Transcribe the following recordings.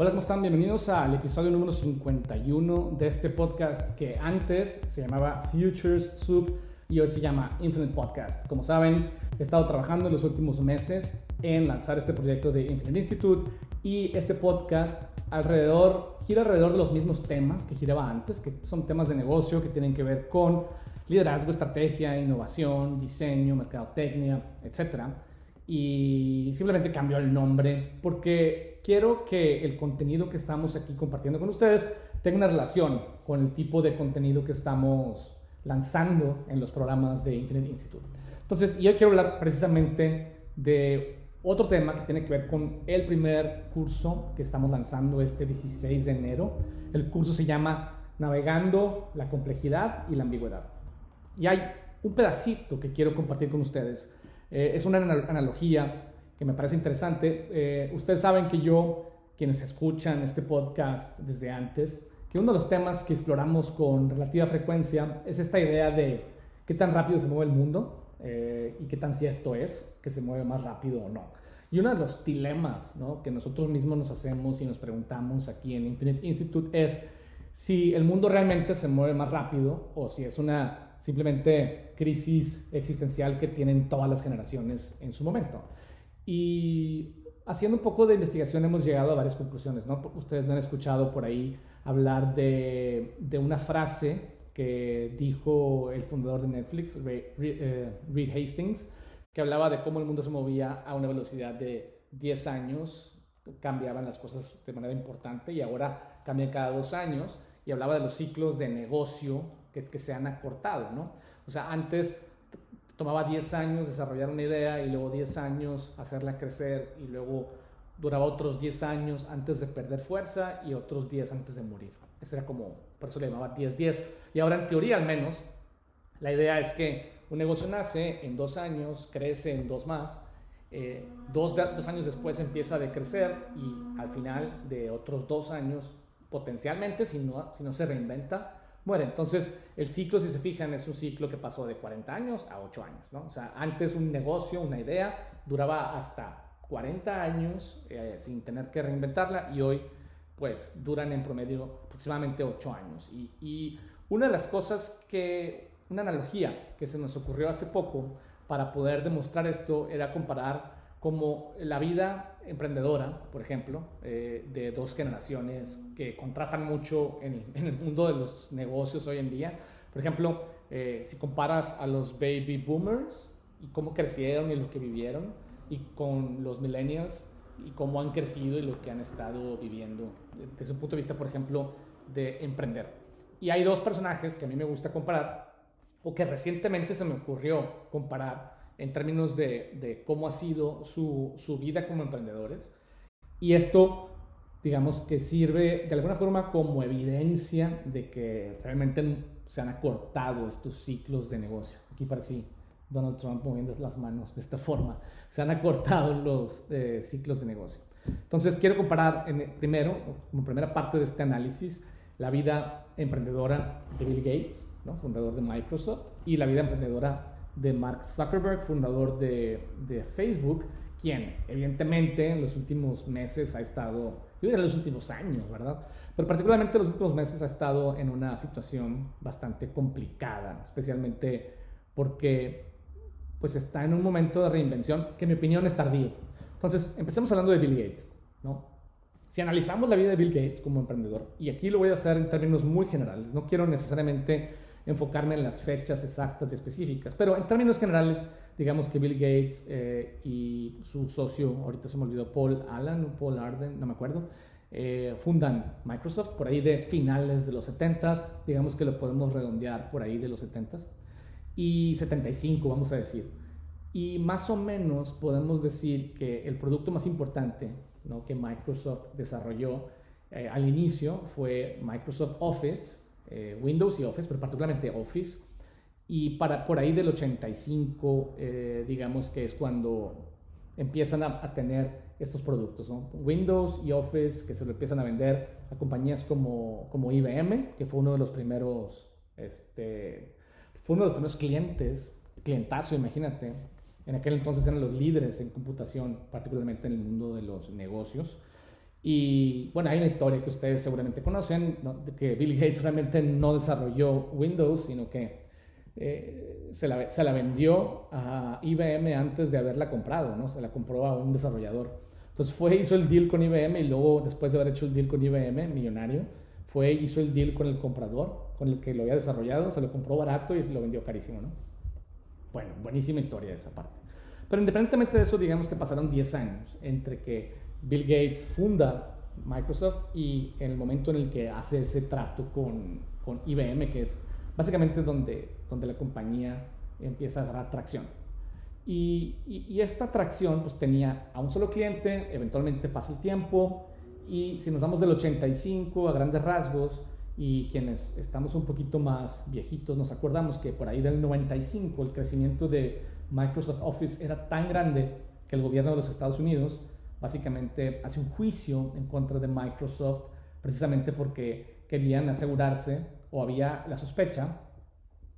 Hola, ¿cómo están? Bienvenidos al episodio número 51 de este podcast que antes se llamaba Futures Soup y hoy se llama Infinite Podcast. Como saben, he estado trabajando en los últimos meses en lanzar este proyecto de Infinite Institute y este podcast alrededor, gira alrededor de los mismos temas que giraba antes, que son temas de negocio que tienen que ver con liderazgo, estrategia, innovación, diseño, mercadotecnia, etc. Y simplemente cambió el nombre porque quiero que el contenido que estamos aquí compartiendo con ustedes tenga una relación con el tipo de contenido que estamos lanzando en los programas de Infinite Institute. Entonces, yo quiero hablar precisamente de otro tema que tiene que ver con el primer curso que estamos lanzando este 16 de enero. El curso se llama Navegando la complejidad y la ambigüedad. Y hay un pedacito que quiero compartir con ustedes. Eh, es una analogía que me parece interesante. Eh, ustedes saben que yo, quienes escuchan este podcast desde antes, que uno de los temas que exploramos con relativa frecuencia es esta idea de qué tan rápido se mueve el mundo eh, y qué tan cierto es que se mueve más rápido o no. Y uno de los dilemas que nosotros mismos nos hacemos y nos preguntamos aquí en Infinite Institute es si el mundo realmente se mueve más rápido o si es una simplemente crisis existencial que tienen todas las generaciones en su momento. Y haciendo un poco de investigación hemos llegado a varias conclusiones. ¿no? Ustedes me han escuchado por ahí hablar de, de una frase que dijo el fundador de Netflix, eh, Reed Hastings, que hablaba de cómo el mundo se movía a una velocidad de 10 años, cambiaban las cosas de manera importante y ahora cambian cada dos años y hablaba de los ciclos de negocio que, se han acortado, ¿no? O sea, antes tomaba 10 años desarrollar una idea y luego 10 años hacerla crecer y luego duraba otros 10 años antes de perder fuerza y otros 10 antes de morir. Ese era como, por eso le llamaba 10-10. Y ahora en teoría al menos, la idea es que un negocio nace en dos años, crece en dos más, eh, dos, dos años después empieza a decrecer y al final de otros dos años, potencialmente, si no, si no se reinventa, muere. Entonces, el ciclo, si se fijan, es un ciclo que pasó de 40 años a 8 años, ¿no? O sea, antes un negocio, una idea, duraba hasta 40 años eh, sin tener que reinventarla y hoy, pues, duran en promedio aproximadamente 8 años. Y, y una de las cosas que, una analogía que se nos ocurrió hace poco para poder demostrar esto era comparar como la vida emprendedora, por ejemplo, eh, de dos generaciones que contrastan mucho en, el mundo de los negocios hoy en día. Por ejemplo, eh, si comparas a los baby boomers y cómo crecieron y lo que vivieron, y con los millennials y cómo han crecido y lo que han estado viviendo desde un punto de vista, por ejemplo, de emprender. Y hay dos personajes que a mí me gusta comparar, o que recientemente se me ocurrió comparar, en términos de, cómo ha sido su, su, vida como emprendedores. Y esto, digamos, que sirve de alguna forma como evidencia de que realmente se han acortado estos ciclos de negocio. Aquí parece Donald Trump moviendo las manos de esta forma. Se han acortado los eh, ciclos de negocio. Entonces, quiero comparar en, primero, como primera parte de este análisis, la vida emprendedora de Bill Gates, ¿no? fundador de Microsoft, y la vida emprendedora de Mark Zuckerberg, fundador de, de, Facebook, quien evidentemente en los últimos meses ha estado, yo diría en los últimos años, ¿verdad? Pero particularmente en los últimos meses ha estado en una situación bastante complicada, especialmente porque pues está en un momento de reinvención que en mi opinión es tardío. Entonces, empecemos hablando de Bill Gates, ¿no? Si analizamos la vida de Bill Gates como emprendedor, y aquí lo voy a hacer en términos muy generales, no quiero necesariamente enfocarme en las fechas exactas y específicas. Pero en términos generales, digamos que Bill Gates eh, y su socio, ahorita se me olvidó, Paul Allen Paul Arden, no me acuerdo, eh, fundan Microsoft por ahí de finales de los 70s, digamos que lo podemos redondear por ahí de los 70s, y 75 vamos a decir. Y más o menos podemos decir que el producto más importante ¿no? que Microsoft desarrolló eh, al inicio fue Microsoft Office, eh, Windows y Office, pero particularmente Office. Y para, por ahí del 85, eh, digamos que es cuando empiezan a, tener estos productos, Windows y Office que se lo empiezan a vender a compañías como, como IBM, que fue uno de los primeros, este, fue uno de los primeros clientes, clientazo, imagínate. En aquel entonces eran los líderes en computación, particularmente en el mundo de los negocios. Y bueno, hay una historia que ustedes seguramente conocen, que Bill Gates realmente no desarrolló Windows, sino que eh, se, la, se, la, vendió a IBM antes de haberla comprado, ¿no? Se la compró a un desarrollador. Entonces fue, hizo el deal con IBM y luego, después de haber hecho el deal con IBM, millonario, fue, hizo el deal con el comprador, con el que lo había desarrollado, se lo compró barato y se lo vendió carísimo, ¿no? Bueno, buenísima historia esa parte. Pero independientemente de eso, digamos que pasaron 10 años entre que Bill Gates funda Microsoft y en el momento en el que hace ese trato con, con IBM, que es básicamente donde, donde la compañía empieza a agarrar tracción. Y, y, esta tracción pues tenía a un solo cliente, eventualmente pasa el tiempo y si nos damos del 85 a grandes rasgos y quienes estamos un poquito más viejitos nos acordamos que por ahí del 95 el crecimiento de Microsoft Office era tan grande que el gobierno de los Estados Unidos básicamente hace un juicio en contra de Microsoft precisamente porque querían asegurarse o había la sospecha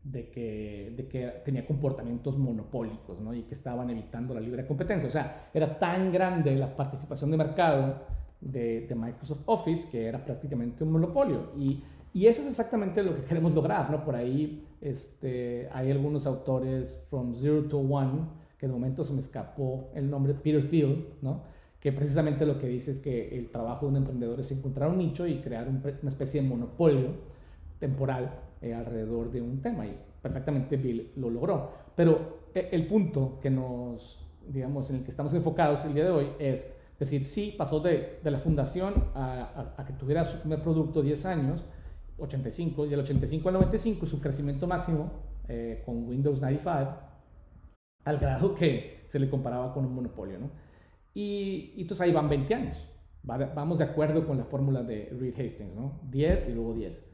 de que, de que tenía comportamientos monopólicos ¿no? y que estaban evitando la libre competencia. O sea, era tan grande la participación de mercado de, Microsoft Office que era prácticamente un monopolio. Y, y, eso es exactamente lo que queremos lograr. ¿no? Por ahí este, hay algunos autores, From Zero to One, que de momento se me escapó el nombre, Peter Thiel, ¿no? Que precisamente lo que dice es que el trabajo de un emprendedor es encontrar un nicho y crear una especie de monopolio temporal eh, alrededor de un tema y perfectamente Bill lo logró. Pero eh, el punto que nos, digamos, en el que estamos enfocados el día de hoy es decir, sí, pasó de, de la fundación a, a, que tuviera su primer producto 10 años, 85, y del 85 al 95 su crecimiento máximo eh, con Windows 95, al grado que se le comparaba con un monopolio, ¿no? Y, y entonces ahí van 20 años. Vamos de acuerdo con la fórmula de Reed Hastings, ¿no? 10 y luego 10.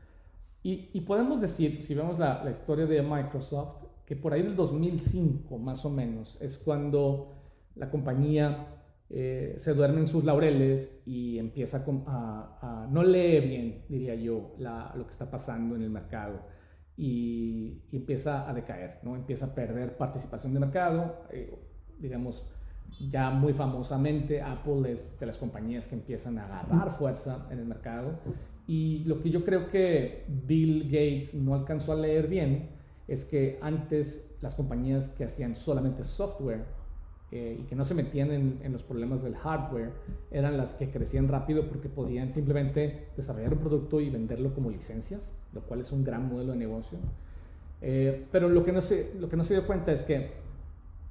Y, y podemos decir, si vemos la, la, historia de Microsoft, que por ahí del 2005 más o menos es cuando la compañía eh, se duerme en sus laureles y empieza a, a no lee bien, diría yo, la, lo que está pasando en el mercado y, y, empieza a decaer, ¿no? empieza a perder participación de mercado, eh, digamos, ya muy famosamente Apple es de las compañías que empiezan a agarrar fuerza en el mercado y lo que yo creo que Bill Gates no alcanzó a leer bien es que antes las compañías que hacían solamente software eh, y que no se metían en, los problemas del hardware eran las que crecían rápido porque podían simplemente desarrollar un producto y venderlo como licencias, lo cual es un gran modelo de negocio. Eh, pero lo que, no se, lo que no se dio cuenta es que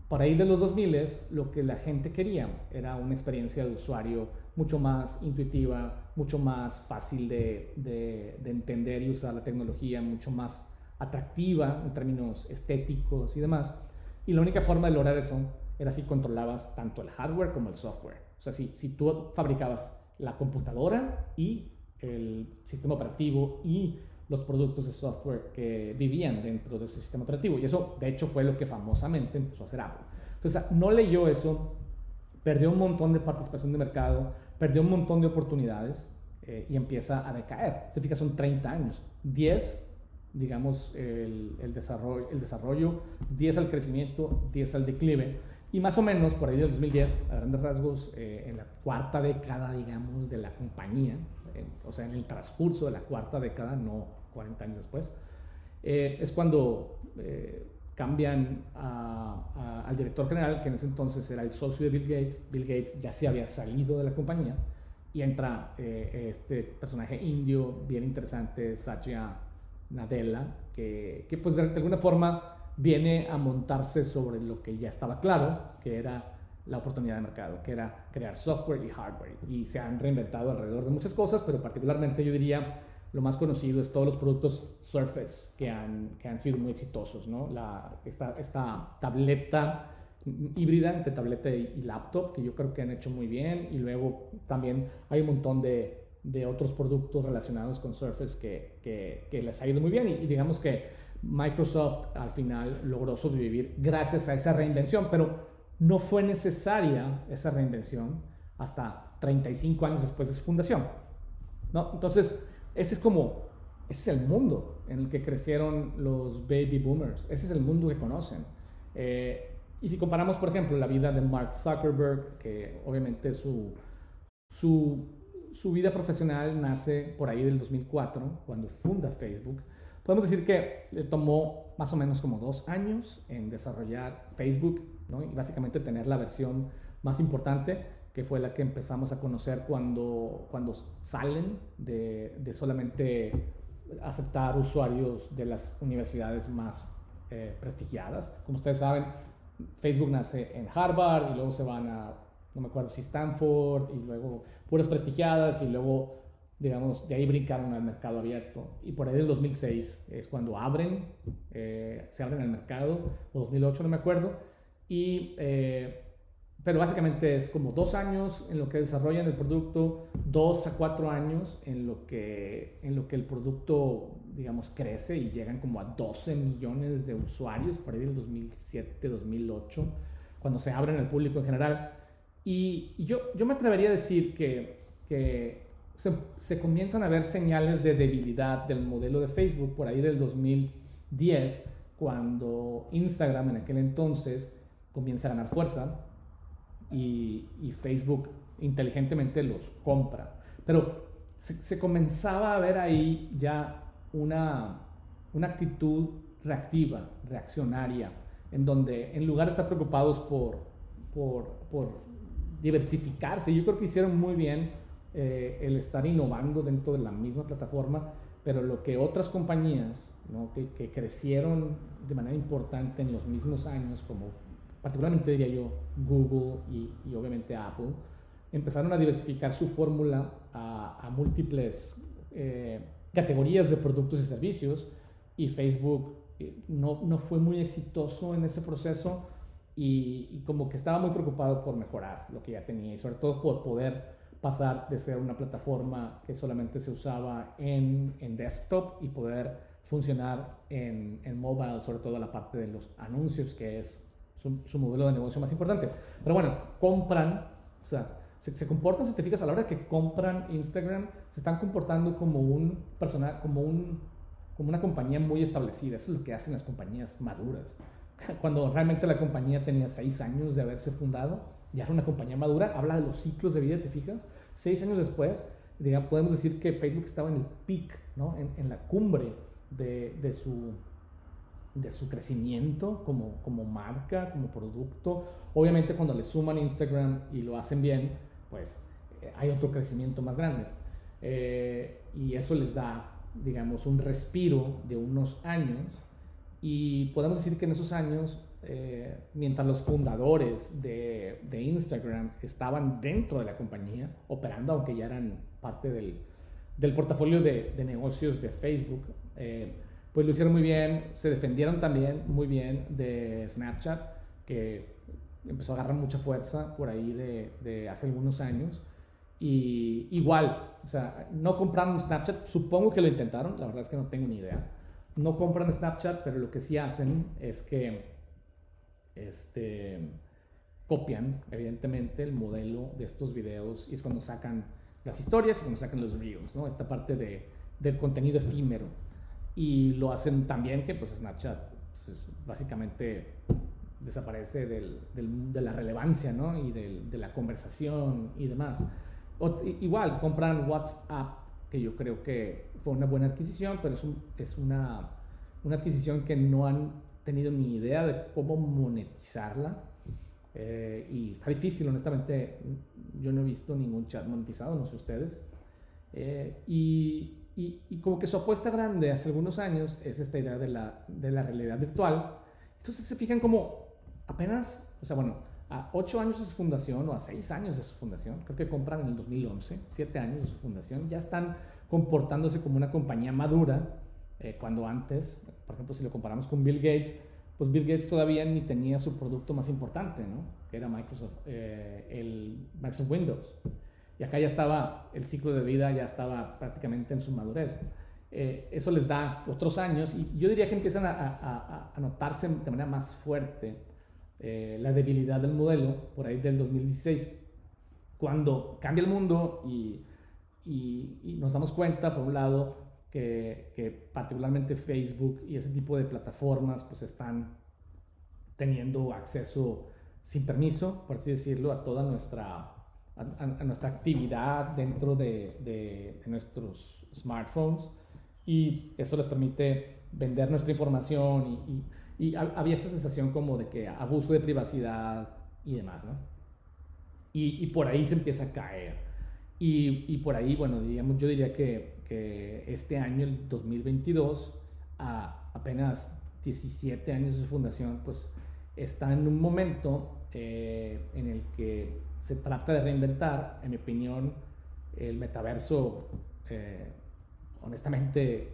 para ir de los 2000 lo que la gente quería era una experiencia de usuario mucho más intuitiva, mucho más fácil de, de, entender y usar la tecnología, mucho más atractiva en términos estéticos y demás. Y la única forma de lograr eso era si controlabas tanto el hardware como el software. O sea, si tú fabricabas la computadora y el sistema operativo y los productos de software que vivían dentro de su sistema operativo. Y eso, de hecho, fue lo que famosamente empezó a hacer Apple. Entonces, no leyó eso, perdió un montón de participación de mercado, perdió un montón de oportunidades eh, y empieza a decaer. Te fijas, son 30 años. 10, digamos, el, desarrollo, el desarrollo, 10 al crecimiento, 10 al declive. Y más o menos por ahí del 2010, a grandes rasgos, eh, en la cuarta década, digamos, de la compañía, o sea, en el transcurso de la cuarta década, no 40 años después, eh, es cuando eh, cambian al director general, que en ese entonces era el socio de Bill Gates. Bill Gates ya se había salido de la compañía y entra eh, este personaje indio bien interesante, Satya Nadella, que, que pues de alguna forma viene a montarse sobre lo que ya estaba claro, que era la oportunidad de mercado, que era crear software y hardware. Y se han reinventado alrededor de muchas cosas, pero particularmente yo diría lo más conocido es todos los productos Surface que han, que han sido muy exitosos. ¿no? La, esta, esta tableta híbrida entre tableta y, laptop que yo creo que han hecho muy bien. Y luego también hay un montón de, de otros productos relacionados con Surface que, que, les ha ido muy bien. Y, y digamos que Microsoft al final logró sobrevivir gracias a esa reinvención. Pero no fue necesaria esa reinvención hasta 35 años después de su fundación. ¿no? Entonces, ese es como, ese es el mundo en el que crecieron los baby boomers, ese es el mundo que conocen. Eh, y si comparamos, por ejemplo, la vida de Mark Zuckerberg, que obviamente su, su su vida profesional nace por ahí del 2004, cuando funda Facebook. Podemos decir que le tomó más o menos como dos años en desarrollar Facebook ¿no? y básicamente tener la versión más importante, que fue la que empezamos a conocer cuando, cuando salen de, de solamente aceptar usuarios de las universidades más eh, prestigiadas. Como ustedes saben, Facebook nace en Harvard y luego se van a, no me acuerdo si Stanford, y luego puras prestigiadas y luego, digamos, de ahí brincaron al mercado abierto. Y por ahí del 2006 es cuando abren, eh, se abren al mercado, o 2008, no me acuerdo. Y eh, pero básicamente es como dos años en lo que desarrollan el producto, dos a cuatro años en lo que, en lo que el producto, digamos, crece y llegan como a 12 millones de usuarios por ahí del 2007, 2008, cuando se abren al público en general. Y, yo, yo me atrevería a decir que, que se, se, comienzan a ver señales de debilidad del modelo de Facebook por ahí del 2010, cuando Instagram en aquel entonces comienza a ganar fuerza y, Facebook inteligentemente los compra. Pero se, comenzaba a ver ahí ya una, una actitud reactiva, reaccionaria, en donde en lugar de estar preocupados por, por, por diversificarse, yo creo que hicieron muy bien eh, el estar innovando dentro de la misma plataforma, pero lo que otras compañías ¿no? que, que, crecieron de manera importante en los mismos años, como particularmente diría yo Google y, obviamente Apple, empezaron a diversificar su fórmula a, múltiples eh, categorías de productos y servicios y Facebook eh, no, no, fue muy exitoso en ese proceso y, como que estaba muy preocupado por mejorar lo que ya tenía y sobre todo por poder pasar de ser una plataforma que solamente se usaba en, en desktop y poder funcionar en, en mobile, sobre todo la parte de los anuncios, que es su, modelo de negocio más importante. Pero bueno, compran, o sea, se, comportan, si te fijas, a la hora que compran Instagram, se están comportando como un personal, como un como una compañía muy establecida. Eso es lo que hacen las compañías maduras. Cuando realmente la compañía tenía seis años de haberse fundado, ya era una compañía madura, habla de los ciclos de vida, ¿te fijas? Seis años después, digamos, podemos decir que Facebook estaba en el peak, ¿no? en, en la cumbre de, de, su, de su crecimiento como, como marca, como producto. Obviamente cuando le suman Instagram y lo hacen bien, pues eh, hay otro crecimiento más grande. Eh, y eso les da, digamos, un respiro de unos años. Y podemos decir que en esos años, eh, mientras los fundadores de, de, Instagram estaban dentro de la compañía, operando, aunque ya eran parte del, del portafolio de, de, negocios de Facebook, pues lo hicieron muy bien, se defendieron también muy bien de Snapchat, que empezó a agarrar mucha fuerza por ahí de, hace algunos años. Y igual, o sea, no compraron Snapchat, supongo que lo intentaron, la verdad es que no tengo ni idea. No compran Snapchat, pero lo que sí hacen es que este, copian, evidentemente, el modelo de estos videos y es cuando sacan las historias y cuando sacan los reels, ¿no? Esta parte de, del contenido efímero y lo hacen también que pues Snapchat pues, básicamente desaparece del, de la relevancia ¿no? y de la conversación y demás. igual, compran WhatsApp, que yo creo que fue una buena adquisición, pero es, es una, una, adquisición que no han tenido ni idea de cómo monetizarla. Eh, y está difícil, honestamente. Yo no he visto ningún chat monetizado, no sé ustedes. Eh, y y, como que su apuesta grande hace algunos años es esta idea de la, de la realidad virtual. Entonces se fijan como apenas, o sea, bueno, a ocho años de su fundación o a seis años de su fundación, creo que compran en el 2011, siete años de su fundación, ya están comportándose como una compañía madura, eh, cuando antes, por ejemplo, si lo comparamos con Bill Gates, pues Bill Gates todavía ni tenía su producto más importante, ¿no? Que era Microsoft, eh, el Microsoft Windows. Y acá ya estaba, el ciclo de vida ya estaba prácticamente en su madurez. Eh, eso les da otros años y yo diría que empiezan a, a, notarse de manera más fuerte eh, la debilidad del modelo por ahí del 2016, cuando cambia el mundo y, y, nos damos cuenta, por un lado, que, que, particularmente Facebook y ese tipo de plataformas pues están teniendo acceso sin permiso, por así decirlo, a toda nuestra a, nuestra actividad dentro de, de, nuestros smartphones. Y eso les permite vender nuestra información y, y, había esta sensación como de que abuso de privacidad y demás, ¿no? Y, por ahí se empieza a caer. Y, por ahí, bueno, diríamos, yo diría que, que este año, el 2022, a apenas 17 años de su fundación, pues está en un momento eh, en el que se trata de reinventar, en mi opinión, el metaverso, eh, honestamente,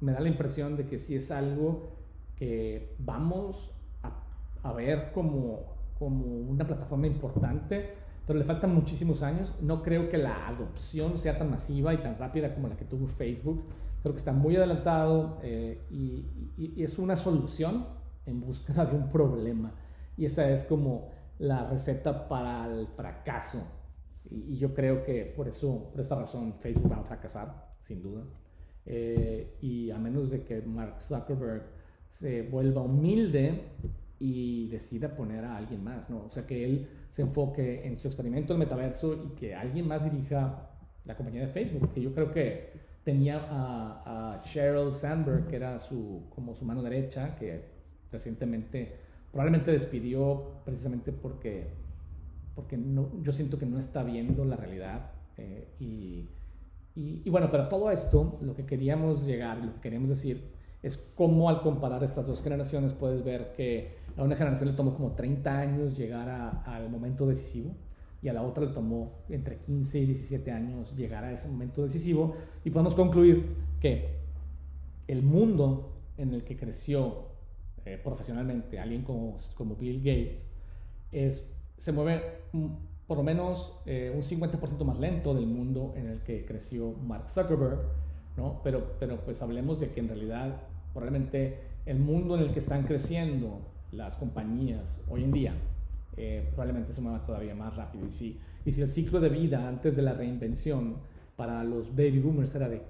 me da la impresión de que sí es algo que vamos a, a ver como, como una plataforma importante, pero le faltan muchísimos años. No creo que la adopción sea tan masiva y tan rápida como la que tuvo Facebook. Creo que está muy adelantado eh, y, y, es una solución en búsqueda de un problema. Y esa es como la receta para el fracaso. Y, yo creo que por eso, por esta razón, Facebook va a fracasar, sin duda. Eh, y a menos de que Mark Zuckerberg se vuelva humilde y decida poner a alguien más, ¿no? O sea, que él se enfoque en su experimento del metaverso y que alguien más dirija la compañía de Facebook, que yo creo que tenía a, a Sheryl Sandberg, que era su, como su mano derecha, que recientemente probablemente despidió precisamente porque, porque no, yo siento que no está viendo la realidad. Eh, y, y, bueno, pero todo esto, lo que queríamos llegar, lo que queríamos decir, es cómo al comparar estas dos generaciones puedes ver que a una generación le tomó como 30 años llegar al momento decisivo y a la otra le tomó entre 15 y 17 años llegar a ese momento decisivo y podemos concluir que el mundo en el que creció eh, profesionalmente, alguien como, como Bill Gates, es, se mueve por lo menos eh, un 50% más lento del mundo en el que creció Mark Zuckerberg, ¿no? Pero, pero pues hablemos de que en realidad probablemente el mundo en el que están creciendo las compañías hoy en día eh, probablemente se mueva todavía más rápido. Y si, y si el ciclo de vida antes de la reinvención para los baby boomers era de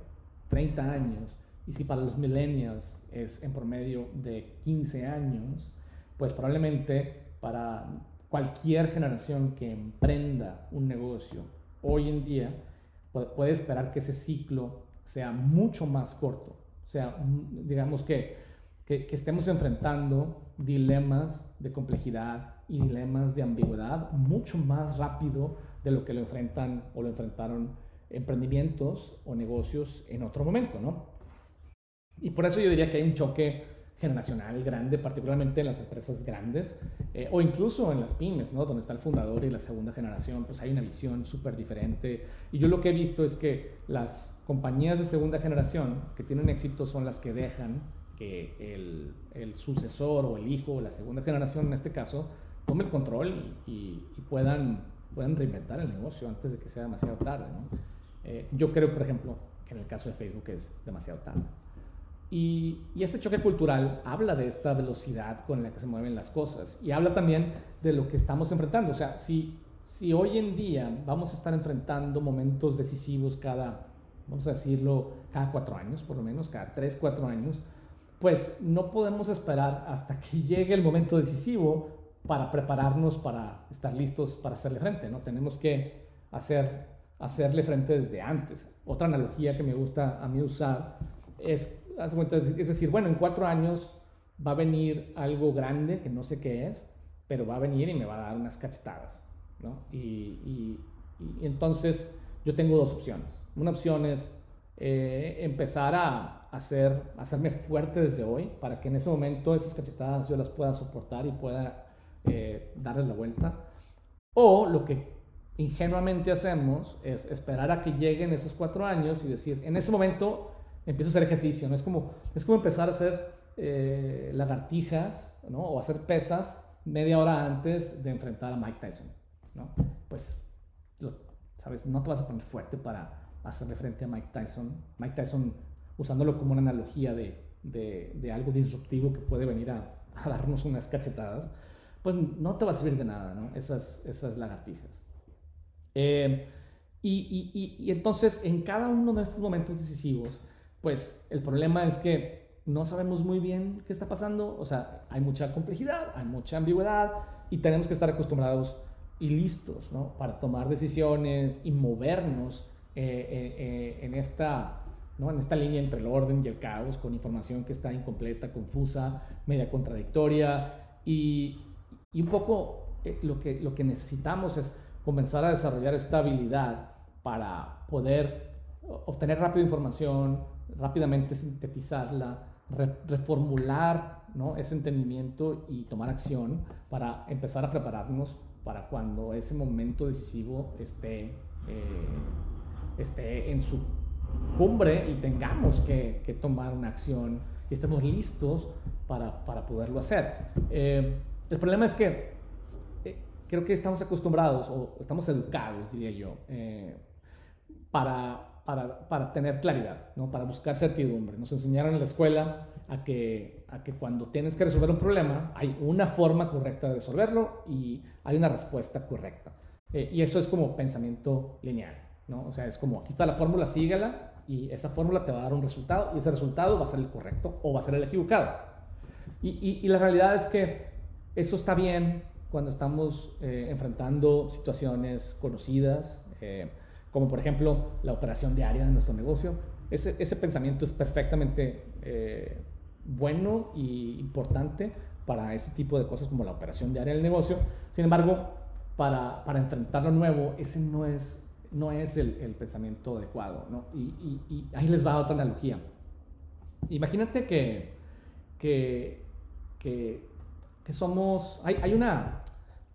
30 años, y si para los millennials es en promedio de 15 años, pues probablemente para cualquier generación que emprenda un negocio hoy en día, puede esperar que ese ciclo sea mucho más corto. O sea, digamos que, que, estemos enfrentando dilemas de complejidad y dilemas de ambigüedad mucho más rápido de lo que lo enfrentan o lo enfrentaron emprendimientos o negocios en otro momento, ¿no? Y por eso yo diría que hay un choque generacional grande, particularmente en las empresas grandes eh, o incluso en las pymes, ¿no? donde está el fundador y la segunda generación, pues hay una visión súper diferente. Y yo lo que he visto es que las compañías de segunda generación que tienen éxito son las que dejan que el, el sucesor o el hijo o la segunda generación en este caso tome el control y, puedan, puedan reinventar el negocio antes de que sea demasiado tarde. ¿no? Eh, yo creo, por ejemplo, que en el caso de Facebook es demasiado tarde. Y, este choque cultural habla de esta velocidad con la que se mueven las cosas y habla también de lo que estamos enfrentando. O sea, si, si hoy en día vamos a estar enfrentando momentos decisivos cada, vamos a decirlo, cada cuatro años, por lo menos, cada tres, cuatro años, pues no podemos esperar hasta que llegue el momento decisivo para prepararnos para estar listos para hacerle frente, ¿no? Tenemos que hacer, hacerle frente desde antes. Otra analogía que me gusta a mí usar es es decir, bueno, en cuatro años va a venir algo grande que no sé qué es, pero va a venir y me va a dar unas cachetadas, ¿no? Y, entonces yo tengo dos opciones. Una opción es eh, empezar a hacer, hacerme fuerte desde hoy para que en ese momento esas cachetadas yo las pueda soportar y pueda eh, darles la vuelta. O lo que ingenuamente hacemos es esperar a que lleguen esos cuatro años y decir, en ese momento empiezo a hacer ejercicio, ¿no? Es como, es como empezar a hacer eh, lagartijas, ¿no? O hacer pesas media hora antes de enfrentar a Mike Tyson, ¿no? Pues, ¿sabes? No te vas a poner fuerte para hacerle frente a Mike Tyson. Mike Tyson, usándolo como una analogía de, de, de algo disruptivo que puede venir a, a, darnos unas cachetadas, pues no te va a servir de nada, ¿no? Esas, esas lagartijas. Eh, y, y, y, entonces, en cada uno de estos momentos decisivos, pues el problema es que no sabemos muy bien qué está pasando, o sea, hay mucha complejidad, hay mucha ambigüedad y tenemos que estar acostumbrados y listos para tomar decisiones y movernos eh, en, esta, en esta línea entre el orden y el caos, con información que está incompleta, confusa, media contradictoria. Y, y un poco lo, que, lo que necesitamos es comenzar a desarrollar esta habilidad para poder obtener rápida información, rápidamente sintetizarla, reformular ¿no? ese entendimiento y tomar acción para empezar a prepararnos para cuando ese momento decisivo esté, eh, esté en su cumbre y tengamos que, que, tomar una acción y estemos listos para, para poderlo hacer. Eh, el problema es que eh, creo que estamos acostumbrados o estamos educados, diría yo, para para, para, tener claridad, ¿no? para buscar certidumbre. Nos enseñaron en la escuela a que, a que cuando tienes que resolver un problema hay una forma correcta de resolverlo y hay una respuesta correcta. Eh, y eso es como pensamiento lineal. ¿no? O sea, es como, aquí está la fórmula, sígala y esa fórmula te va a dar un resultado y ese resultado va a ser el correcto o va a ser el equivocado. Y, y, la realidad es que eso está bien cuando estamos eh, enfrentando situaciones conocidas. Eh, como por ejemplo la operación diaria de nuestro negocio. Ese, ese pensamiento es perfectamente eh, bueno y importante para ese tipo de cosas como la operación diaria del negocio. Sin embargo, para, para enfrentar lo nuevo, ese no es, no es el, pensamiento adecuado. ¿no? Y, ahí les va otra analogía. Imagínate que, que, que, que somos... Hay, hay, una,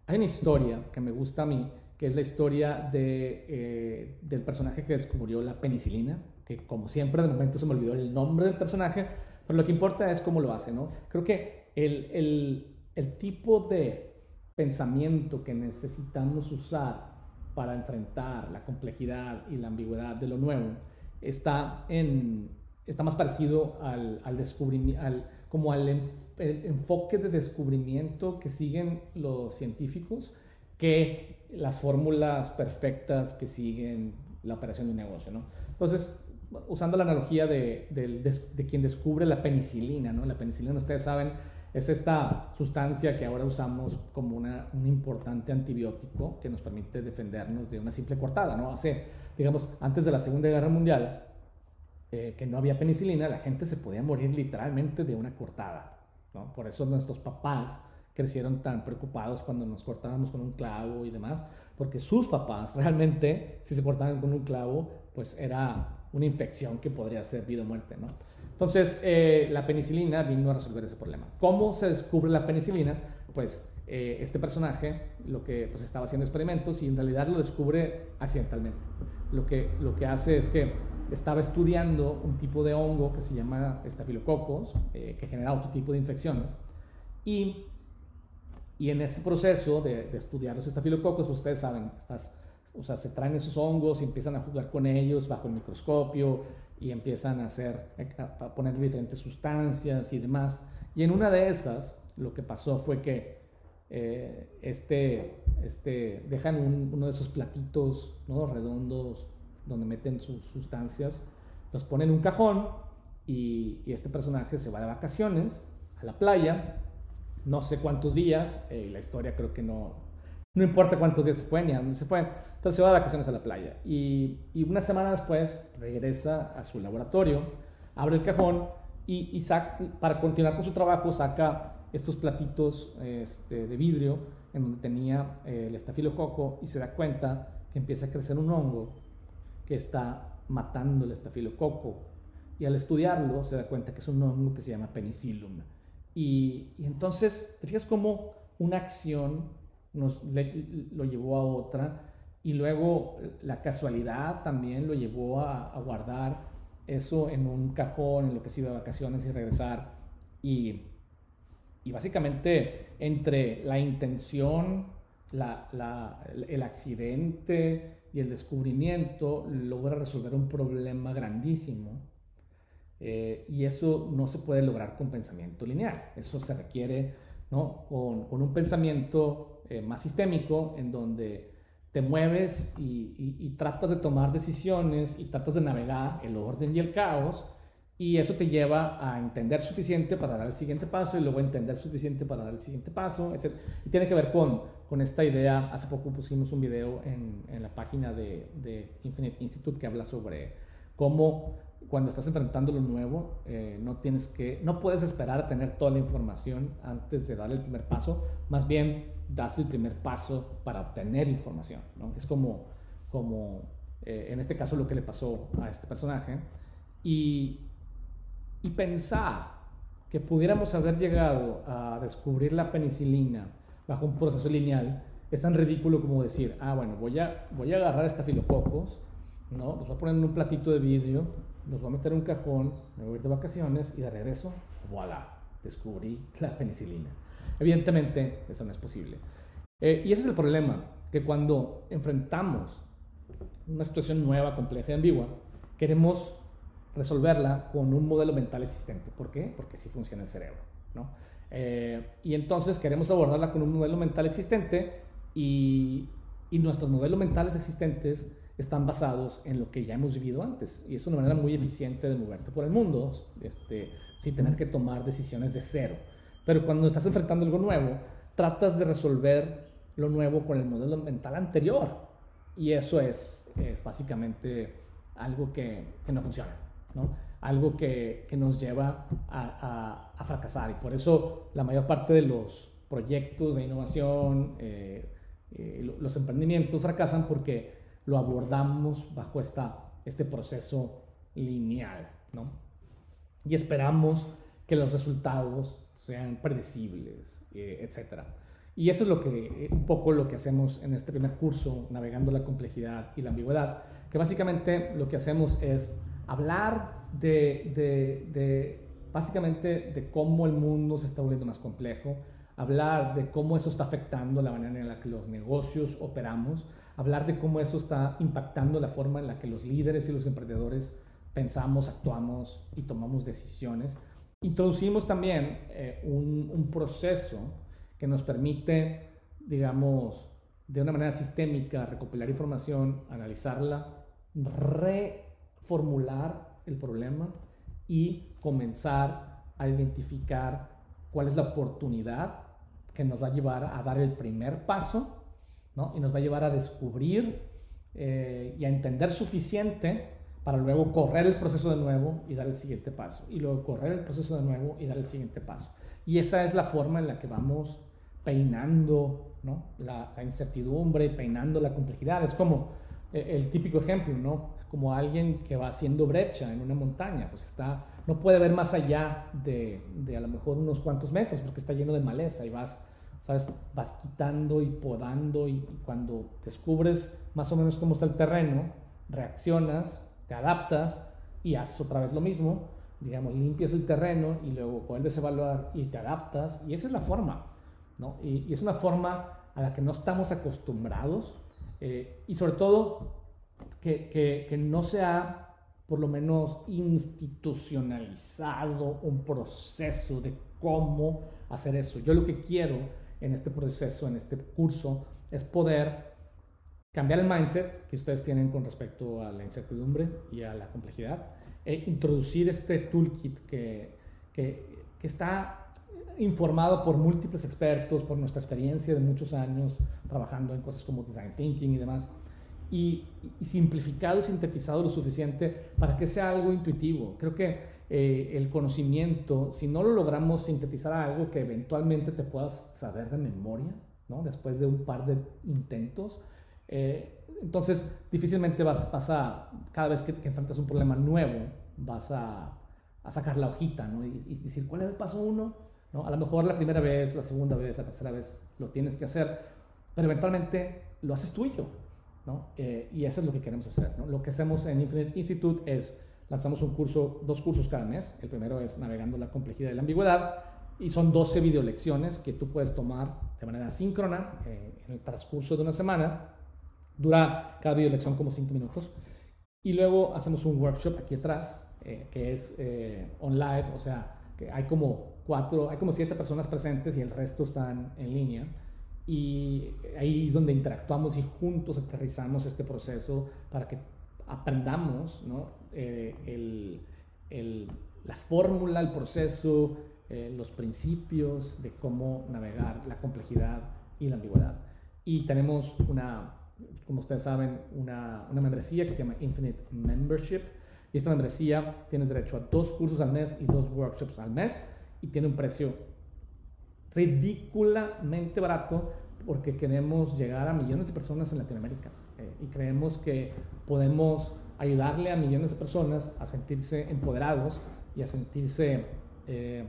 hay una historia que me gusta a mí que es la historia de, eh, del personaje que descubrió la penicilina, que como siempre de momento se me olvidó el nombre del personaje, pero lo que importa es cómo lo hace, ¿no? Creo que el, el, el tipo de pensamiento que necesitamos usar para enfrentar la complejidad y la ambigüedad de lo nuevo está, en, está más parecido al, al descubrimiento, al, como al enfoque de descubrimiento que siguen los científicos que las fórmulas perfectas que siguen la operación de un negocio, ¿no? Entonces, usando la analogía de, de, quien descubre la penicilina, ¿no? La penicilina, ustedes saben, es esta sustancia que ahora usamos como una, un importante antibiótico que nos permite defendernos de una simple cortada, ¿no? Hace, digamos, antes de la Segunda Guerra Mundial, eh, que no había penicilina, la gente se podía morir literalmente de una cortada, ¿no? Por eso nuestros papás crecieron tan preocupados cuando nos cortábamos con un clavo y demás, porque sus papás realmente, si se cortaban con un clavo, pues era una infección que podría ser vida o muerte, ¿no? Entonces, eh, la penicilina vino a resolver ese problema. ¿Cómo se descubre la penicilina? Pues eh, este personaje lo que pues, estaba haciendo experimentos y en realidad lo descubre accidentalmente. Lo que, lo que hace es que estaba estudiando un tipo de hongo que se llama estafilococos, eh, que genera otro tipo de infecciones, y y en ese proceso de, estudiar los estafilococos, ustedes saben, estás, o sea, se traen esos hongos y empiezan a jugar con ellos bajo el microscopio y empiezan a hacer, a poner diferentes sustancias y demás. Y en una de esas, lo que pasó fue que eh, este, este, dejan uno de esos platitos ¿no? redondos donde meten sus sustancias, los ponen en un cajón y, y este personaje se va de vacaciones a la playa no sé cuántos días, eh, la historia creo que no, no importa cuántos días se fue ni a dónde se fue, entonces se va de vacaciones a la playa y, y una semana después regresa a su laboratorio, abre el cajón y, y para continuar con su trabajo saca estos platitos este, de vidrio en donde tenía eh, el estafilococo y se da cuenta que empieza a crecer un hongo que está matando el estafilococo. Y al estudiarlo se da cuenta que es un hongo que se llama penicillium y, entonces, te fijas cómo una acción nos lo llevó a otra y luego la casualidad también lo llevó a, guardar eso en un cajón en lo que ha sido de vacaciones y regresar. Y, y básicamente entre la intención, la, el accidente y el descubrimiento logra resolver un problema grandísimo eh, y eso no se puede lograr con pensamiento lineal. Eso se requiere ¿no? con, con, un pensamiento eh, más sistémico en donde te mueves y, y, tratas de tomar decisiones y tratas de navegar el orden y el caos Y eso te lleva a entender suficiente para dar el siguiente paso y luego entender suficiente para dar el siguiente paso, etc. Y tiene que ver con, con esta idea. Hace poco pusimos un video en, en la página de, de, Infinite Institute que habla sobre cómo cuando estás enfrentando lo nuevo, eh, no tienes que, no puedes esperar a tener toda la información antes de dar el primer paso. Más bien, das el primer paso para obtener información. ¿no? Es como, como eh, en este caso lo que le pasó a este personaje. Y y pensar que pudiéramos haber llegado a descubrir la penicilina bajo un proceso lineal es tan ridículo como decir, ah, bueno, voy a, voy a agarrar estafilococos, ¿no? los voy a poner en un platito de vidrio, los voy a meter en un cajón, me voy a ir de vacaciones y de regreso, voilà, descubrí la penicilina. Evidentemente, eso no es posible. Eh, y ese es el problema, que cuando enfrentamos una situación nueva, compleja y ambigua, queremos resolverla con un modelo mental existente. ¿Por qué? Porque así funciona el cerebro. ¿no? Eh, y entonces queremos abordarla con un modelo mental existente y, y, nuestros modelos mentales existentes están basados en lo que ya hemos vivido antes. Y es una manera muy eficiente de moverte por el mundo este, sin tener que tomar decisiones de cero. Pero cuando estás enfrentando algo nuevo, tratas de resolver lo nuevo con el modelo mental anterior. Y eso es, es básicamente algo que, que no funciona. Algo que, nos lleva a, fracasar. Y por eso la mayor parte de los proyectos de innovación, eh, eh, los emprendimientos fracasan porque lo abordamos bajo esta, este proceso lineal, Y esperamos que los resultados sean predecibles, eh, etc. Y eso es lo que, un poco lo que hacemos en este primer curso, Navegando la complejidad y la ambigüedad, que básicamente lo que hacemos es hablar de, de, básicamente de cómo el mundo se está volviendo más complejo, hablar de cómo eso está afectando la manera en la que los negocios operamos, hablar de cómo eso está impactando la forma en la que los líderes y los emprendedores pensamos, actuamos y tomamos decisiones. Introducimos también eh, un, proceso que nos permite, digamos, de una manera sistémica, recopilar información, analizarla, re formular el problema y comenzar a identificar cuál es la oportunidad que nos va a llevar a dar el primer paso y nos va a llevar a descubrir eh, y a entender suficiente para luego correr el proceso de nuevo y dar el siguiente paso. Y luego correr el proceso de nuevo y dar el siguiente paso. Y esa es la forma en la que vamos peinando ¿no? la, la incertidumbre, peinando la complejidad. Es como eh, el típico ejemplo, ¿no? como alguien que va haciendo brecha en una montaña, pues está, no puede ver más allá de, de, a lo mejor unos cuantos metros porque está lleno de maleza y vas, ¿sabes? Vas quitando y podando y, cuando descubres más o menos cómo está el terreno, reaccionas, te adaptas y haces otra vez lo mismo, digamos, limpias el terreno y luego vuelves a evaluar y te adaptas y esa es la forma, ¿no? Y, y es una forma a la que no estamos acostumbrados eh, y sobre todo que, que, no se ha por lo menos institucionalizado un proceso de cómo hacer eso. Yo lo que quiero en este proceso, en este curso, es poder cambiar el mindset que ustedes tienen con respecto a la incertidumbre y a la complejidad, e introducir este toolkit que, que, que está informado por múltiples expertos, por nuestra experiencia de muchos años trabajando en cosas como design thinking y demás, y, simplificado y sintetizado lo suficiente para que sea algo intuitivo. Creo que eh, el conocimiento, si no lo logramos sintetizar a algo que eventualmente te puedas saber de memoria, ¿no? después de un par de intentos, eh, entonces difícilmente vas, vas, a, cada vez que, enfrentas un problema nuevo, vas a, a sacar la hojita ¿no? y, y, decir, ¿cuál es el paso uno? ¿No? A lo mejor la primera vez, la segunda vez, la tercera vez lo tienes que hacer, pero eventualmente lo haces tuyo. ¿No? Eh, y eso es lo que queremos hacer. ¿no? Lo que hacemos en Infinite Institute es lanzamos un curso, dos cursos cada mes. El primero es Navegando la complejidad y la ambigüedad y son 12 videolecciones que tú puedes tomar de manera síncrona eh, en el transcurso de una semana. Dura cada videolección como 5 minutos. Y luego hacemos un workshop aquí atrás eh, que es on live, o sea, que hay como cuatro, hay como siete personas presentes y el resto están en línea y ahí es donde interactuamos y juntos aterrizamos este proceso para que aprendamos ¿no? Eh, el, el, la fórmula, el proceso, eh, los principios de cómo navegar la complejidad y la ambigüedad. Y tenemos una, como ustedes saben, una, una membresía que se llama Infinite Membership. Y esta membresía tienes derecho a dos cursos al mes y dos workshops al mes y tiene un precio ridículamente barato porque queremos llegar a millones de personas en Latinoamérica eh, y creemos que podemos ayudarle a millones de personas a sentirse empoderados y a sentirse eh,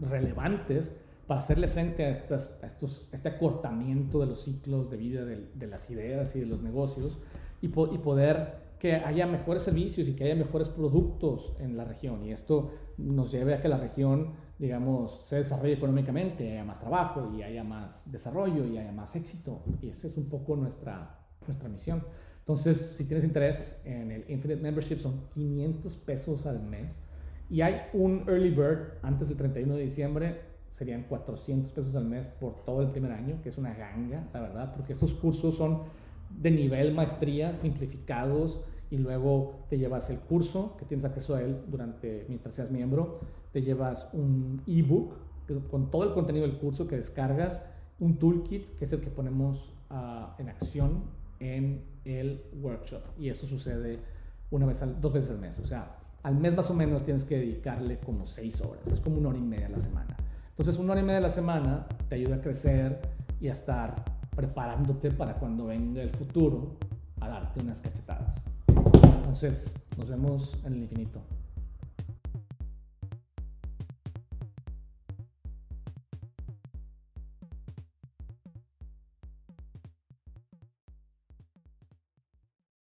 relevantes para hacerle frente a, estas, estos, este acortamiento de los ciclos de vida de, las ideas y de los negocios y, y, poder que haya mejores servicios y que haya mejores productos en la región. Y esto nos lleve a que la región, digamos, se desarrolle económicamente, haya más trabajo y haya más desarrollo y haya más éxito. Y esa es un poco nuestra, nuestra misión. Entonces, si tienes interés en el Infinite Membership, son 500 pesos al mes. Y hay un early bird antes del 31 de diciembre, serían 400 pesos al mes por todo el primer año, que es una ganga, la verdad, porque estos cursos son de nivel maestría, simplificados, y luego te llevas el curso, que tienes acceso a él durante, mientras seas miembro, te llevas un ebook con todo el contenido del curso que descargas, un toolkit, que es el que ponemos uh, en acción en el workshop. Y eso sucede una vez al, dos veces al mes. O sea, al mes más o menos tienes que dedicarle como seis horas. Es como una hora y media a la semana. Entonces, una hora y media a la semana te ayuda a crecer y a estar preparándote para cuando venga el futuro a darte unas cachetadas. Entonces, nos vemos en el infinito.